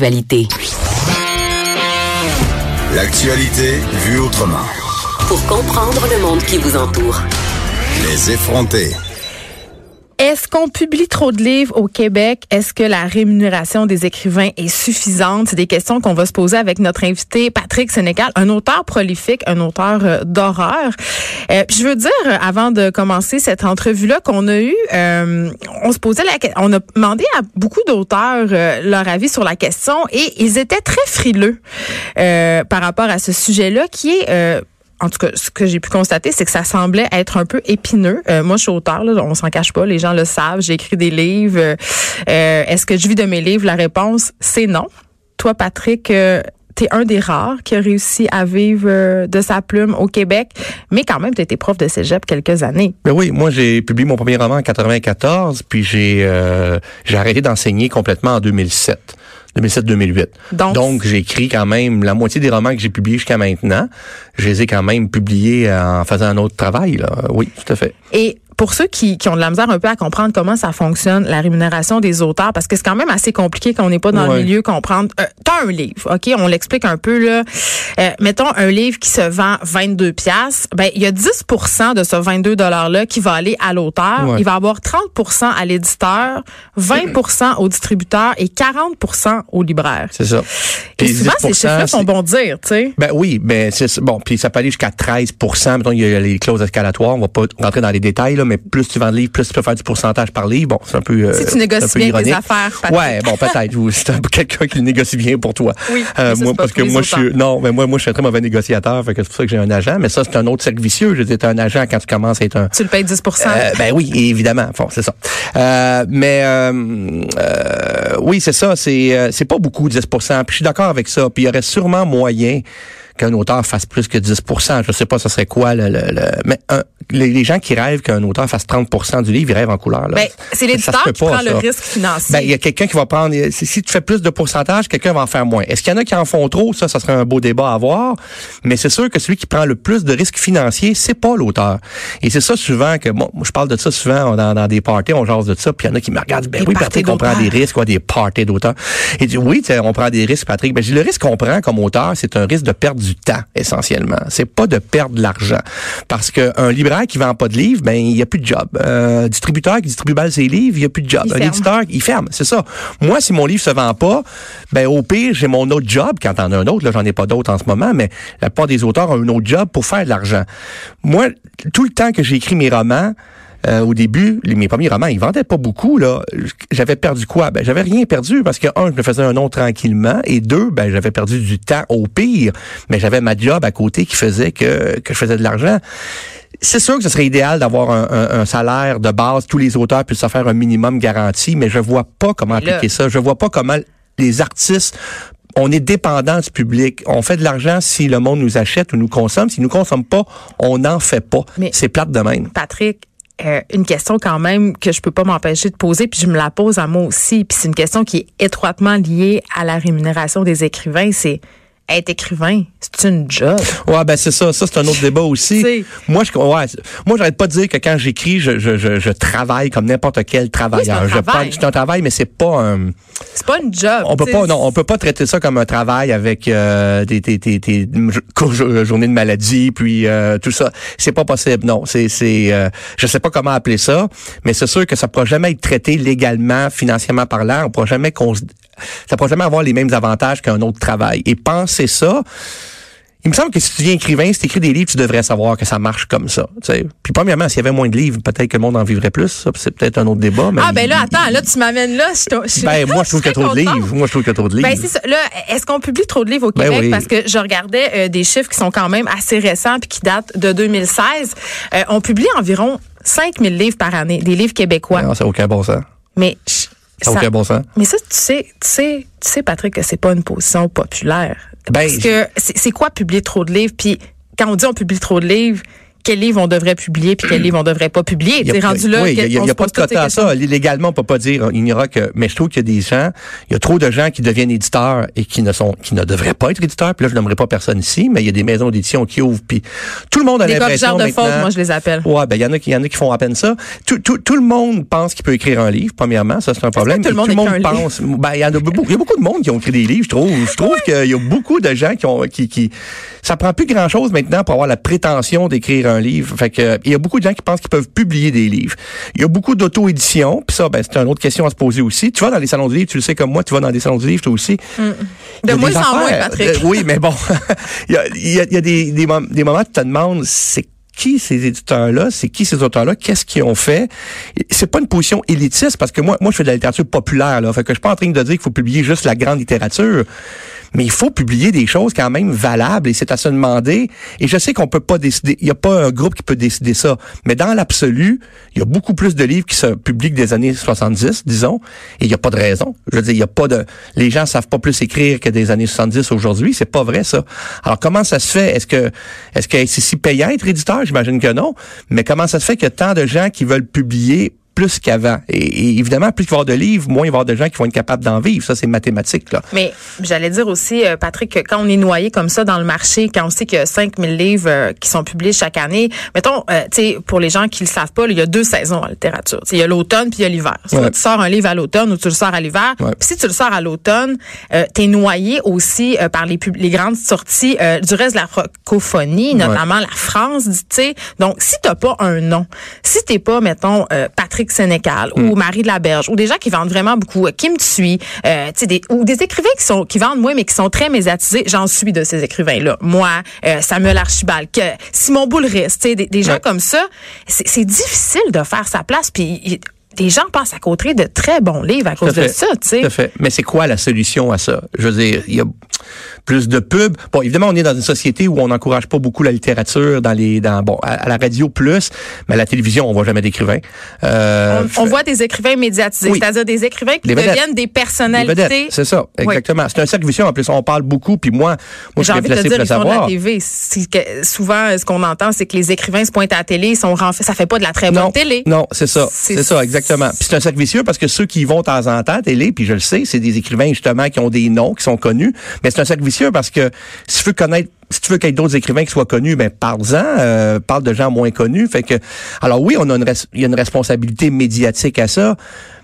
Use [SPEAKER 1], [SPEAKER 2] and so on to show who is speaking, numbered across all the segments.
[SPEAKER 1] l'actualité.
[SPEAKER 2] L'actualité vue autrement.
[SPEAKER 1] Pour comprendre le monde qui vous entoure.
[SPEAKER 2] Les effronter.
[SPEAKER 3] Est-ce qu'on publie trop de livres au Québec? Est-ce que la rémunération des écrivains est suffisante? C'est des questions qu'on va se poser avec notre invité Patrick Sénécal, un auteur prolifique, un auteur euh, d'horreur. Euh, je veux dire, euh, avant de commencer cette entrevue-là qu'on a eue, on se posait la on a demandé à beaucoup d'auteurs leur avis sur la question et ils étaient très frileux par rapport à ce sujet-là qui est en tout cas, ce que j'ai pu constater, c'est que ça semblait être un peu épineux. Euh, moi, je suis auteur, là, on s'en cache pas, les gens le savent. J'ai écrit des livres. Euh, Est-ce que je vis de mes livres? La réponse, c'est non. Toi, Patrick, euh, tu un des rares qui a réussi à vivre euh, de sa plume au Québec, mais quand même, tu été prof de cégep quelques années.
[SPEAKER 4] Ben oui, moi, j'ai publié mon premier roman en 94, puis j'ai j'ai arrêté d'enseigner complètement en 2007. 2007-2008. Donc, j'ai écrit quand même la moitié des romans que j'ai publiés jusqu'à maintenant. Je les ai quand même publiés en faisant un autre travail. Là. Oui, tout à fait.
[SPEAKER 3] Et pour ceux qui, qui, ont de la misère un peu à comprendre comment ça fonctionne, la rémunération des auteurs, parce que c'est quand même assez compliqué quand on n'est pas dans le milieu, comprendre. Euh, T'as un livre, OK? On l'explique un peu, là. Euh, mettons un livre qui se vend 22 pièces ben il y a 10 de ce 22 $-là qui va aller à l'auteur. Il va avoir 30% à l'éditeur, 20% au distributeur et 40% au libraire.
[SPEAKER 4] C'est ça.
[SPEAKER 3] Et souvent, ces chiffres-là sont bons dire, tu sais.
[SPEAKER 4] Ben oui, ben c'est bon. Puis ça peut aller jusqu'à 13 Mettons, il y a les clauses escalatoires. On va pas rentrer dans les détails, là, mais plus tu vends de livres, plus tu peux faire du pourcentage par livre. Bon, c'est un peu.
[SPEAKER 3] Euh, si tu négocies bien tes affaires, Patrick.
[SPEAKER 4] Ouais, bon, peut-être. c'est quelqu'un qui négocie bien pour toi.
[SPEAKER 3] Oui. Euh,
[SPEAKER 4] moi, parce que moi, je suis. Non, mais moi, moi, je suis un très mauvais négociateur. Fait que c'est pour ça que j'ai un agent. Mais ça, c'est un autre cercle vicieux. Je dis, un agent quand tu commences à être un.
[SPEAKER 3] Tu le payes 10%
[SPEAKER 4] euh, Ben oui, évidemment. Bon, c'est ça. Euh, mais euh, euh, oui, c'est ça. C'est euh, c'est pas beaucoup 10% Puis je suis d'accord avec ça. Puis il y aurait sûrement moyen qu'un auteur fasse plus que 10 Je sais pas, ce serait quoi le, le, mais les, gens qui rêvent qu'un auteur fasse 30 du livre, ils rêvent en couleur.
[SPEAKER 3] Ben, c'est l'éditeur qui prend le risque financier.
[SPEAKER 4] Ben, il y a quelqu'un qui va prendre. Si tu fais plus de pourcentage, quelqu'un va en faire moins. Est-ce qu'il y en a qui en font trop? Ça, ça serait un beau débat à avoir. Mais c'est sûr que celui qui prend le plus de risques financiers, c'est pas l'auteur. Et c'est ça souvent que bon, je parle de ça souvent dans, dans des parties, on jase de ça, puis il y en a qui me regardent. Ben oui, Patrick, on prend des risques, quoi, des parties d'auteurs. Et dit oui, on prend des risques, Patrick. Ben, le risque qu'on prend comme auteur, c'est un risque de perdre du temps essentiellement. C'est pas de perdre de l'argent, parce qu'un libraire qui vend pas de livres, ben il y a plus de job. Un distributeur qui distribue mal ses livres, il y a plus de job. un éditeur, il ferme, c'est ça. Moi, si mon livre se vend pas, ben au pire, j'ai mon autre job. Quand en as un autre, là, j'en ai pas d'autres en ce moment, mais la plupart des auteurs ont un autre job pour faire de l'argent. Moi, tout le temps que j'ai écrit mes romans, euh, au début, mes premiers romans, ils vendaient pas beaucoup. là. J'avais perdu quoi? Ben, j'avais rien perdu parce que, un, je me faisais un nom tranquillement et deux, ben, j'avais perdu du temps au pire, mais j'avais ma job à côté qui faisait que, que je faisais de l'argent. C'est sûr que ce serait idéal d'avoir un, un, salaire de base, tous les auteurs puissent se faire un minimum garanti, mais je vois pas comment appliquer ça. Je vois pas comment les artistes on est dépendant du public. On fait de l'argent si le monde nous achète ou nous consomme. Si nous consomme pas, on n'en fait pas. C'est plate de même.
[SPEAKER 3] Patrick, euh, une question quand même que je peux pas m'empêcher de poser, puis je me la pose à moi aussi. Puis c'est une question qui est étroitement liée à la rémunération des écrivains. C'est être écrivain, c'est une job.
[SPEAKER 4] Ouais, ben c'est ça. Ça, c'est un autre débat aussi. moi, je, ouais, moi, j'arrête pas de dire que quand j'écris, je, je, je, je, travaille comme n'importe quel travailleur.
[SPEAKER 3] c'est un travail.
[SPEAKER 4] Je, un travail, mais c'est pas un.
[SPEAKER 3] C'est pas une job.
[SPEAKER 4] On peut pas, non, on peut pas traiter ça comme un travail avec euh, des, des, des, des, journées de maladie, puis euh, tout ça. C'est pas possible. Non, c'est, c'est, euh, je sais pas comment appeler ça, mais c'est sûr que ça pourra jamais être traité légalement, financièrement parlant. On pourra jamais ça pourra jamais avoir les mêmes avantages qu'un autre travail. Et penser ça, il me semble que si tu viens écrivain, si tu écris des livres, tu devrais savoir que ça marche comme ça. Puis premièrement, s'il y avait moins de livres, peut-être que le monde en vivrait plus. c'est peut-être un autre débat.
[SPEAKER 3] ah ben là, attends, là tu m'amènes là. Je,
[SPEAKER 4] ben moi, je trouve qu'il y a trop de livres. Moi, je trouve qu'il y a trop de livres.
[SPEAKER 3] Ben c'est ça. Là, est-ce qu'on publie trop de livres au ben Québec? Parce que je regardais euh, des chiffres qui sont quand même assez récents puis qui datent de 2016. Euh, on publie environ 5000 livres par année, des livres québécois.
[SPEAKER 4] Non, c'est aucun bon sens.
[SPEAKER 3] Mais
[SPEAKER 4] ça aucun bon sens.
[SPEAKER 3] Mais ça, tu sais, tu sais, tu sais, Patrick, que c'est pas une position populaire. Ben, Parce que c'est quoi publier trop de livres? Puis quand on dit on publie trop de livres, quel livre on devrait publier puis quel livre on devrait pas publier.
[SPEAKER 4] A-
[SPEAKER 3] rendu là,
[SPEAKER 4] oui, il y a- y a, pas de quota à ça. Légalement, on peut pas dire, il n'y aura que, mais je trouve qu'il y a des gens, il y a trop de gens qui deviennent éditeurs et qui ne sont, qui ne devraient pas être éditeurs. Puis là, je n'aimerais pas personne ici, mais il y a des maisons d'édition qui ouvrent. Puis tout le monde a
[SPEAKER 3] Des
[SPEAKER 4] l'impression
[SPEAKER 3] de
[SPEAKER 4] maintenant-
[SPEAKER 3] moi je les appelle.
[SPEAKER 4] Ouais, ben il y en a qui, il y en a qui font à peine ça. Tout, tout, tout le monde pense qu'il peut écrire un livre. Premièrement, ça c'est un problème.
[SPEAKER 3] tout le monde
[SPEAKER 4] pense. Ben il y en a beaucoup. Il y a beaucoup de monde qui ont écrit des livres. Je trouve. Je trouve qu'il y a beaucoup de gens qui ont, qui, qui, ça prend plus grand chose maintenant pour avoir la prétention d'écrire un livre. Fait que il y a beaucoup de gens qui pensent qu'ils peuvent publier des livres. Il y a beaucoup d'auto-édition. Puis ça, ben c'est une autre question à se poser aussi. Tu vas dans les salons de livres, tu le sais comme moi, tu vas dans des salons de livres toi aussi.
[SPEAKER 3] De moins en moins. Patrick.
[SPEAKER 4] Euh, oui, mais bon, il y a, il y a- il y a des, des, mom- des moments où tu te demandes, c'est qui ces éditeurs-là, c'est qui ces auteurs-là, qu'est-ce qu'ils ont fait. C'est pas une position élitiste parce que moi, moi, je fais de la littérature populaire, là. Fait que je suis pas en train de dire qu'il faut publier juste la grande littérature. Mais il faut publier des choses quand même valables et c'est à se demander. Et je sais qu'on peut pas décider, il y a pas un groupe qui peut décider ça. Mais dans l'absolu, il y a beaucoup plus de livres qui se publient des années 70, disons. Et il y a pas de raison. Je veux dire, il y a pas de, les gens savent pas plus écrire que des années 70 aujourd'hui. C'est pas vrai, ça. Alors, comment ça se fait? Est-ce que, est-ce que c'est si payant être éditeur? J'imagine que non. Mais comment ça se fait qu'il y a tant de gens qui veulent publier plus qu'avant. Et, et évidemment, plus il va y avoir de livres, moins il va y avoir de gens qui vont être capables d'en vivre. Ça, c'est mathématique, là.
[SPEAKER 3] Mais j'allais dire aussi, euh, Patrick, que quand on est noyé comme ça dans le marché, quand on sait qu'il y a 5000 livres euh, qui sont publiés chaque année, mettons, euh, tu sais, pour les gens qui le savent pas, il y a deux saisons en littérature. Tu sais, Il y a l'automne puis il y a l'hiver. Soit
[SPEAKER 4] Ouais.
[SPEAKER 3] tu sors un livre à l'automne ou tu le sors à l'hiver.
[SPEAKER 4] Ouais.
[SPEAKER 3] Puis si tu le sors à l'automne, euh, tu es noyé aussi euh, par les, pub- les grandes sorties euh, du reste de la francophonie, notamment la France, tu sais. Donc, si t'as pas un nom, si t'es pas, mettons, euh, Patrick Sénécal
[SPEAKER 4] Mm.
[SPEAKER 3] ou Marie de la Berge ou des gens qui vendent vraiment beaucoup, euh, Kim Thuy, euh, des, ou des écrivains qui sont qui vendent moins mais qui sont très médiatisés, j'en suis de ces écrivains-là. Moi, euh, Samuel Archibald, que Simon Boulris, tu sais, des, des gens
[SPEAKER 4] Ouais.
[SPEAKER 3] comme ça, c'est difficile de faire sa place. Puis des gens passent à côté de très bons livres à cause de ça, tu sais.
[SPEAKER 4] Tout à fait. Mais c'est quoi la solution à ça? Je veux dire, il y a plus de pubs. Bon, évidemment, on est dans une société où on n'encourage pas beaucoup la littérature dans les, dans, bon, à, à la radio plus, mais à la télévision, on voit jamais d'écrivains. Euh,
[SPEAKER 3] On, on voit des écrivains médiatisés,
[SPEAKER 4] Oui.
[SPEAKER 3] c'est-à-dire des écrivains qui deviennent des personnalités.
[SPEAKER 4] c'est ça,
[SPEAKER 3] Oui.
[SPEAKER 4] exactement. C'est un cercle vicieux. En plus, on parle beaucoup, puis moi, moi, je
[SPEAKER 3] J'ai
[SPEAKER 4] suis placé pour le
[SPEAKER 3] font de la
[SPEAKER 4] savoir.
[SPEAKER 3] TV. Que souvent, ce qu'on entend, c'est que les écrivains se pointent à la télé, ils sont renf- ça fait pas de la très bonne
[SPEAKER 4] Non,
[SPEAKER 3] télé.
[SPEAKER 4] non, c'est ça,
[SPEAKER 3] c'est
[SPEAKER 4] ça, exactement. Puis c'est un cercle vicieux parce que ceux qui y vont de temps en temps à télé, puis je le sais, c'est des écrivains justement qui ont des noms, qui sont connus. Mais c'est un cercle vicieux parce que si tu veux connaître si tu veux qu'il y ait d'autres écrivains qui soient connus, ben parle-en, euh, parle de gens moins connus. Fait que, alors oui, on a une, il y a une responsabilité médiatique à ça,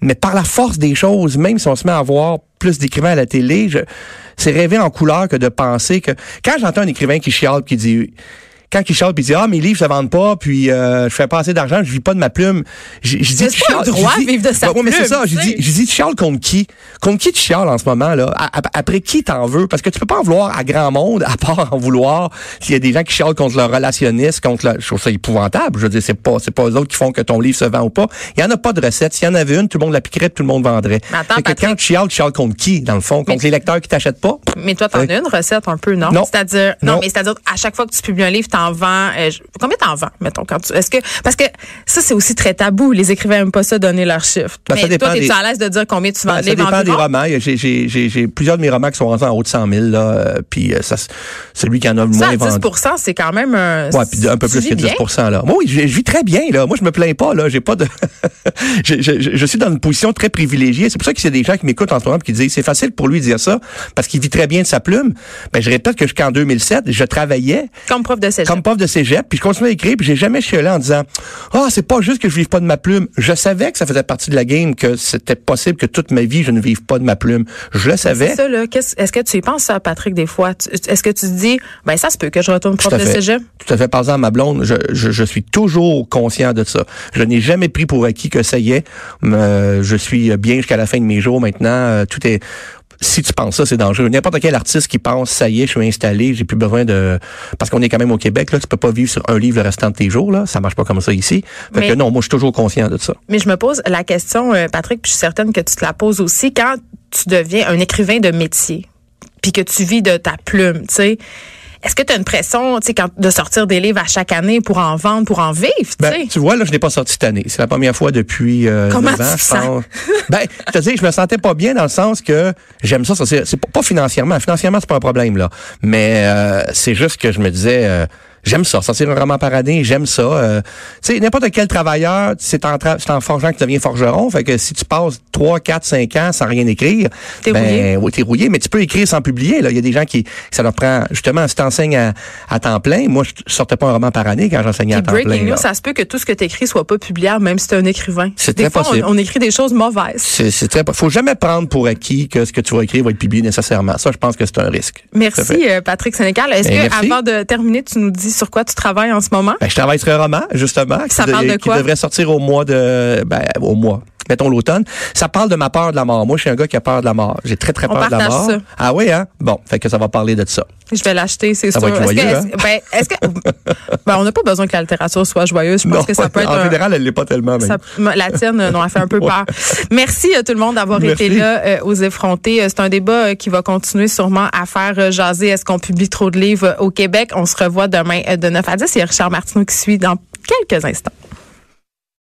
[SPEAKER 4] mais par la force des choses, même si on se met à voir plus d'écrivains à la télé, c'est rêver en couleur que de penser que quand j'entends un écrivain qui chiale qui dit quand il chiale puis il dit ah mes livres se vendent pas puis euh, je fais pas assez d'argent je vis pas de ma plume. Je, dis
[SPEAKER 3] pas un droit
[SPEAKER 4] dis-
[SPEAKER 3] de vivre de sa
[SPEAKER 4] Ouais, ouais, mais c'est ça je
[SPEAKER 3] tu
[SPEAKER 4] dis je dis tu chiales contre qui? Contre qui tu chiales en ce moment là? Après qui t'en veux? Parce que tu peux pas en vouloir à grand monde à part en vouloir s'il y a des gens qui chialent contre leur relationniste contre leur, je trouve ça épouvantable. Je veux dire c'est pas c'est pas eux autres qui font que ton livre se vend ou pas. Il y en a pas de recette. S'il y en avait une tout le monde l'appliquerait tout le monde vendrait.
[SPEAKER 3] Mais attends,
[SPEAKER 4] que quand tu chiales tu chiales contre qui dans le fond? Contre
[SPEAKER 3] Mais-
[SPEAKER 4] les lecteurs qui t'achètent pas?
[SPEAKER 3] Mais toi, t'en as une recette un peu, non?
[SPEAKER 4] Non.
[SPEAKER 3] C'est-à-dire, non,
[SPEAKER 4] Non.
[SPEAKER 3] mais c'est-à-dire, à chaque fois que tu publies un livre, t'en vends, euh, combien t'en vends, mettons, quand tu, est-ce que, parce que ça, c'est aussi très tabou. Les écrivains aiment pas ça donner leurs chiffres.
[SPEAKER 4] Ben, ça
[SPEAKER 3] mais
[SPEAKER 4] dépend
[SPEAKER 3] toi, t'es-tu
[SPEAKER 4] des-
[SPEAKER 3] à l'aise de dire combien tu vends
[SPEAKER 4] Ben, ça dépend des romans. J'ai- J'ai j'ai- j'ai plusieurs de mes romans qui sont rendus en haut de 100 000. Là, euh, puis euh, ça, celui qui en a le
[SPEAKER 3] Ça,
[SPEAKER 4] moins
[SPEAKER 3] à 10
[SPEAKER 4] vendu.
[SPEAKER 3] c'est quand même un.
[SPEAKER 4] Ouais, puis un peu plus que 10
[SPEAKER 3] bien?
[SPEAKER 4] là. Moi, oui, je, je vis très bien là. Moi, je me plains pas là. J'ai pas de. je, je, je- je suis dans une position très privilégiée. C'est pour ça qu'il y a des gens qui m'écoutent en ce moment et qui disent c'est facile pour lui de dire ça parce qu'il vit très bien de sa plume. Ben, je répète que jusqu'en 2007, je travaillais
[SPEAKER 3] Comme prof de cégep.
[SPEAKER 4] Comme prof de cégep, puis je continuais à écrire, puis j'ai jamais chialé en disant ah c'est pas juste que je vive pas de ma plume. Je savais que ça faisait partie de la game, que c'était possible que toute ma vie je ne vive pas de ma plume. Je le savais.
[SPEAKER 3] Ça, là. Qu'est-ce- Est-ce que tu y penses, ça, Patrick, des fois? Est-ce que tu te dis, ben, ça se peut que je retourne prof de cégep?
[SPEAKER 4] Tout à fait. Par exemple, ma blonde, je, je, je suis toujours conscient de ça. Je n'ai jamais pris pour acquis que ça y est. euh, je suis bien jusqu'à la fin de mes jours maintenant. euh, tout est si tu penses ça, c'est dangereux. N'importe quel artiste qui pense, ça y est, je suis installé, j'ai plus besoin de... Parce qu'on est quand même au Québec, là, tu peux pas vivre sur un livre le restant de tes jours, là. Ça marche pas comme ça ici. Fait
[SPEAKER 3] Mais-
[SPEAKER 4] que non, moi, je suis toujours conscient de ça.
[SPEAKER 3] Mais je me pose la question, euh, Patrick, puis je suis certaine que tu te la poses aussi, quand tu deviens un écrivain de métier, puis que tu vis de ta plume, tu sais, est-ce que tu as une pression, tu sais, de sortir des livres à chaque année pour en vendre, pour en vivre, tu
[SPEAKER 4] Ben, tu vois, là, je n'ai pas sorti cette année. C'est la première fois depuis euh,
[SPEAKER 3] Comment
[SPEAKER 4] 9 ans,
[SPEAKER 3] tu
[SPEAKER 4] je
[SPEAKER 3] sens?
[SPEAKER 4] pense. Ben, je te dis, je me sentais pas bien dans le sens que j'aime ça. ça c'est c'est pas, pas financièrement. Financièrement, c'est pas un problème, là. Mais euh, c'est juste que je me disais... euh, J'aime ça. Sortir un roman par année, j'aime ça. Euh, tu sais, n'importe quel travailleur, c'est en, tra- c'est en forgeant que tu deviens forgeron. Fait que si tu passes 3, 4, 5 ans sans rien écrire,
[SPEAKER 3] T'es
[SPEAKER 4] ben,
[SPEAKER 3] rouillé.
[SPEAKER 4] oui, t'es rouillé, mais tu peux écrire sans publier. Là. Il y a des gens qui, ça leur prend, justement, si t'enseignes à, à temps plein, moi, je sortais pas un roman par année quand j'enseignais à temps
[SPEAKER 3] breaking
[SPEAKER 4] plein.
[SPEAKER 3] news, ça se peut que tout ce que tu écris soit pas publiable, même si tu es un écrivain.
[SPEAKER 4] C'est
[SPEAKER 3] Des
[SPEAKER 4] très
[SPEAKER 3] fois, on-
[SPEAKER 4] possible.
[SPEAKER 3] On, écrit des choses mauvaises.
[SPEAKER 4] C'est, très, faut jamais prendre pour acquis que ce que tu vas écrire va être publié nécessairement. Ça, je pense que c'est un risque.
[SPEAKER 3] Merci, euh, Patrick Sénécal. Est-ce
[SPEAKER 4] Ben,
[SPEAKER 3] que,
[SPEAKER 4] merci.
[SPEAKER 3] avant de terminer, tu nous dis sur quoi tu travailles en ce moment?
[SPEAKER 4] Ben, je travaille sur un roman, justement.
[SPEAKER 3] Ça
[SPEAKER 4] qui,
[SPEAKER 3] parle de
[SPEAKER 4] qui
[SPEAKER 3] quoi?
[SPEAKER 4] devrait sortir au mois de, ben, au mois. Mettons l'automne. Ça parle de ma peur de la mort. Moi, je suis un gars qui a peur de la mort. J'ai très, très peur de la mort.
[SPEAKER 3] ça.
[SPEAKER 4] Ah oui, hein? Bon. Fait que ça va parler de ça.
[SPEAKER 3] Je vais l'acheter, c'est sûr.
[SPEAKER 4] être
[SPEAKER 3] Est-ce que-
[SPEAKER 4] hein?
[SPEAKER 3] ben, que, ben, on n'a pas besoin que la littérature soit joyeuse. Je pense
[SPEAKER 4] Non,
[SPEAKER 3] que ça peut être
[SPEAKER 4] en
[SPEAKER 3] un-
[SPEAKER 4] général, elle l'est pas tellement.
[SPEAKER 3] Ça- la tienne, euh, non, elle fait un peu peur. Merci à tout le monde d'avoir été là euh, aux effrontés. Euh, C'est un débat euh, qui va continuer sûrement à faire euh, jaser. Est-ce qu'on publie trop de livres euh, au Québec? On se revoit demain euh, de 9 à 10. Il y a Richard Martineau qui suit dans quelques instants.